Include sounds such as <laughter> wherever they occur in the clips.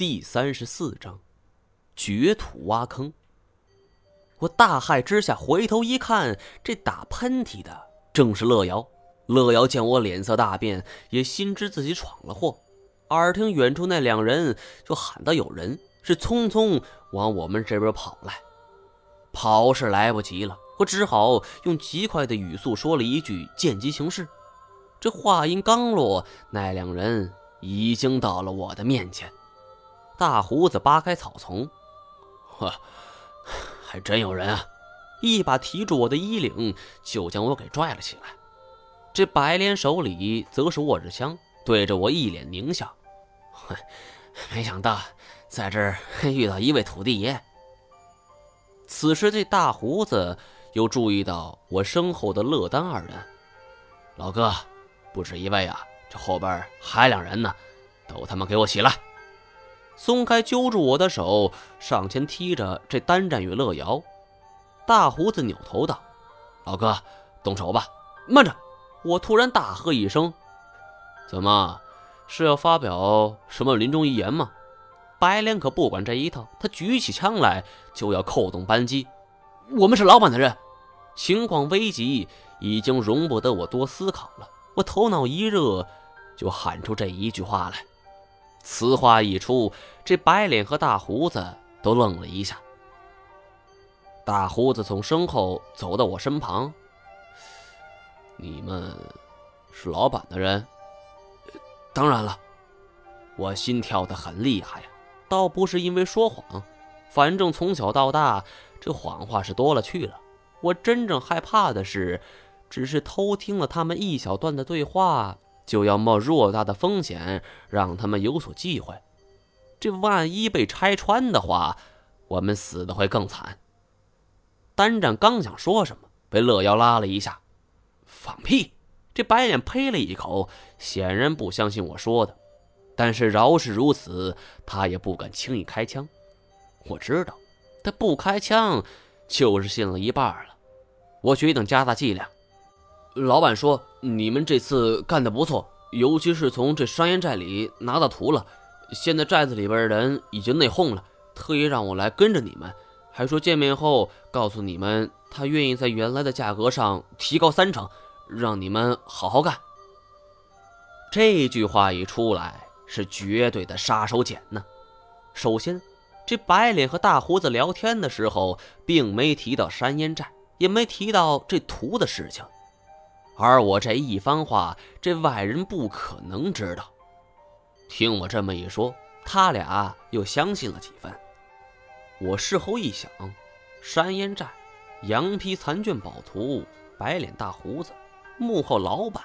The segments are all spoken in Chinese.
第三十四章，掘土挖坑。我大骇之下回头一看，这打喷嚏的正是乐瑶。乐瑶见我脸色大变，也心知自己闯了祸。耳听远处那两人就喊道：“有人！”是匆匆往我们这边跑来。跑是来不及了，我只好用极快的语速说了一句：“见机行事。”这话音刚落，那两人已经到了我的面前。大胡子扒开草丛，呵，还真有人啊！一把提住我的衣领，就将我给拽了起来。这白莲手里则是握着枪，对着我一脸狞笑。哼，没想到在这儿 <laughs> 遇到一位土地爷。此时，这大胡子又注意到我身后的乐丹二人。老哥，不止一位啊，这后边还两人呢，都他妈给我起来！松开揪住我的手，上前踢着这单战与乐瑶。大胡子扭头道：“老哥，动手吧！”慢着！我突然大喝一声：“怎么，是要发表什么临终遗言吗？”白莲可不管这一套，他举起枪来就要扣动扳机。我们是老板的人，情况危急，已经容不得我多思考了。我头脑一热，就喊出这一句话来。此话一出，这白脸和大胡子都愣了一下。大胡子从身后走到我身旁：“你们是老板的人？”“当然了。”我心跳的很厉害呀，倒不是因为说谎，反正从小到大这谎话是多了去了。我真正害怕的是，只是偷听了他们一小段的对话。就要冒偌大的风险，让他们有所忌讳。这万一被拆穿的话，我们死的会更惨。单战刚想说什么，被乐瑶拉了一下。放屁！这白脸呸了一口，显然不相信我说的。但是饶是如此，他也不敢轻易开枪。我知道，他不开枪，就是信了一半了。我决定加大剂量。老板说：“你们这次干得不错，尤其是从这山烟寨里拿到图了。现在寨子里边的人已经内讧了，特意让我来跟着你们，还说见面后告诉你们，他愿意在原来的价格上提高三成，让你们好好干。”这句话一出来，是绝对的杀手锏呢。首先，这白脸和大胡子聊天的时候，并没提到山烟寨，也没提到这图的事情。而我这一番话，这外人不可能知道。听我这么一说，他俩又相信了几分。我事后一想，山烟寨、羊皮残卷宝图、白脸大胡子、幕后老板，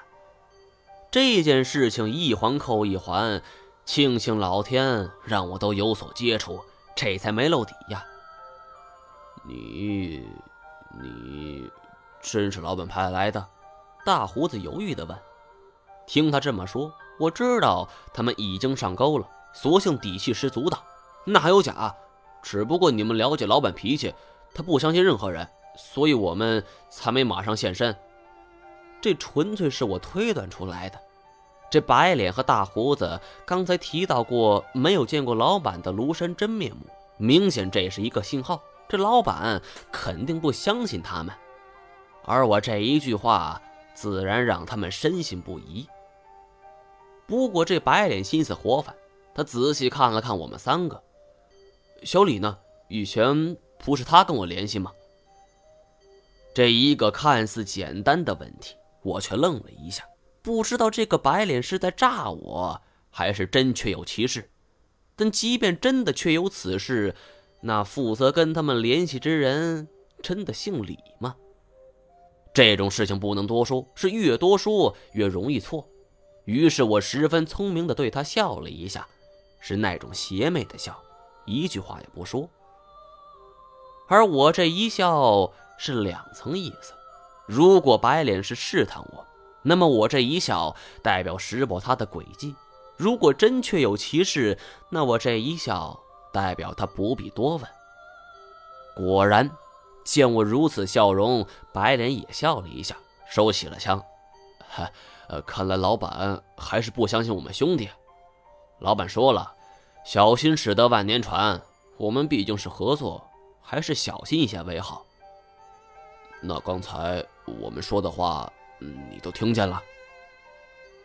这件事情一环扣一环，庆幸老天让我都有所接触，这才没露底呀。你，你，真是老板派来的？大胡子犹豫地问：“听他这么说，我知道他们已经上钩了，索性底气十足道：‘那还有假？只不过你们了解老板脾气，他不相信任何人，所以我们才没马上现身。’这纯粹是我推断出来的。这白脸和大胡子刚才提到过没有见过老板的庐山真面目，明显这是一个信号，这老板肯定不相信他们。而我这一句话。”自然让他们深信不疑。不过这白脸心思活泛，他仔细看了看我们三个。小李呢？以前不是他跟我联系吗？这一个看似简单的问题，我却愣了一下，不知道这个白脸是在诈我，还是真确有其事。但即便真的确有此事，那负责跟他们联系之人真的姓李吗？这种事情不能多说，是越多说越容易错。于是我十分聪明地对他笑了一下，是那种邪魅的笑，一句话也不说。而我这一笑是两层意思：如果白脸是试探我，那么我这一笑代表识破他的诡计；如果真确有其事，那我这一笑代表他不必多问。果然。见我如此笑容，白脸也笑了一下，收起了枪。呃，看来老板还是不相信我们兄弟。老板说了，小心驶得万年船。我们毕竟是合作，还是小心一些为好。那刚才我们说的话，你都听见了？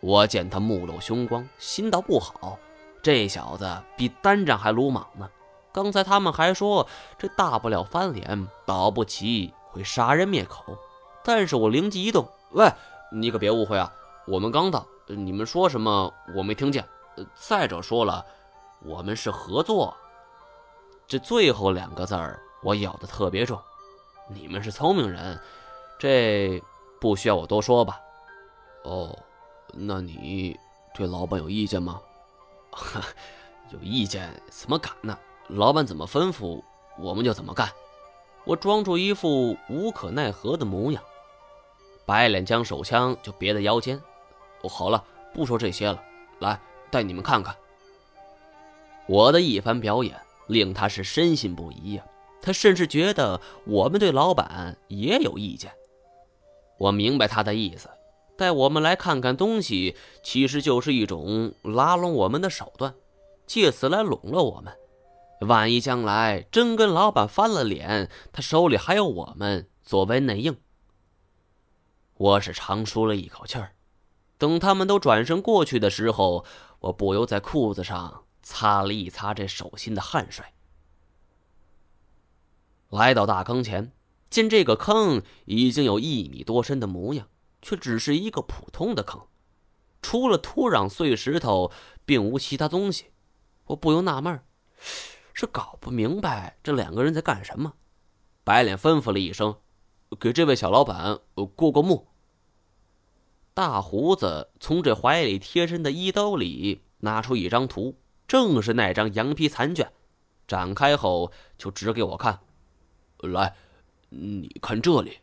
我见他目露凶光，心道不好，这小子比单长还鲁莽呢。刚才他们还说这大不了翻脸，保不齐会杀人灭口。但是我灵机一动，喂，你可别误会啊，我们刚到，你们说什么我没听见。再者说了，我们是合作。这最后两个字儿我咬得特别重。你们是聪明人，这不需要我多说吧？哦。那你对老板有意见吗？<laughs> 有意见？怎么敢呢？老板怎么吩咐，我们就怎么干。我装出一副无可奈何的模样。白脸将手枪就别在腰间。哦，好了，不说这些了。来，带你们看看。我的一番表演令他是深信不疑呀。他甚至觉得我们对老板也有意见。我明白他的意思。带我们来看看东西，其实就是一种拉拢我们的手段，借此来笼络我们。万一将来真跟老板翻了脸，他手里还有我们作为内应。我是长舒了一口气儿。等他们都转身过去的时候，我不由在裤子上擦了一擦这手心的汗水。来到大坑前，见这个坑已经有一米多深的模样。却只是一个普通的坑，除了土壤碎石头，并无其他东西。我不由纳闷是搞不明白这两个人在干什么。白脸吩咐了一声：“给这位小老板过过目。”大胡子从这怀里贴身的衣兜里拿出一张图，正是那张羊皮残卷，展开后就指给我看：“来，你看这里。”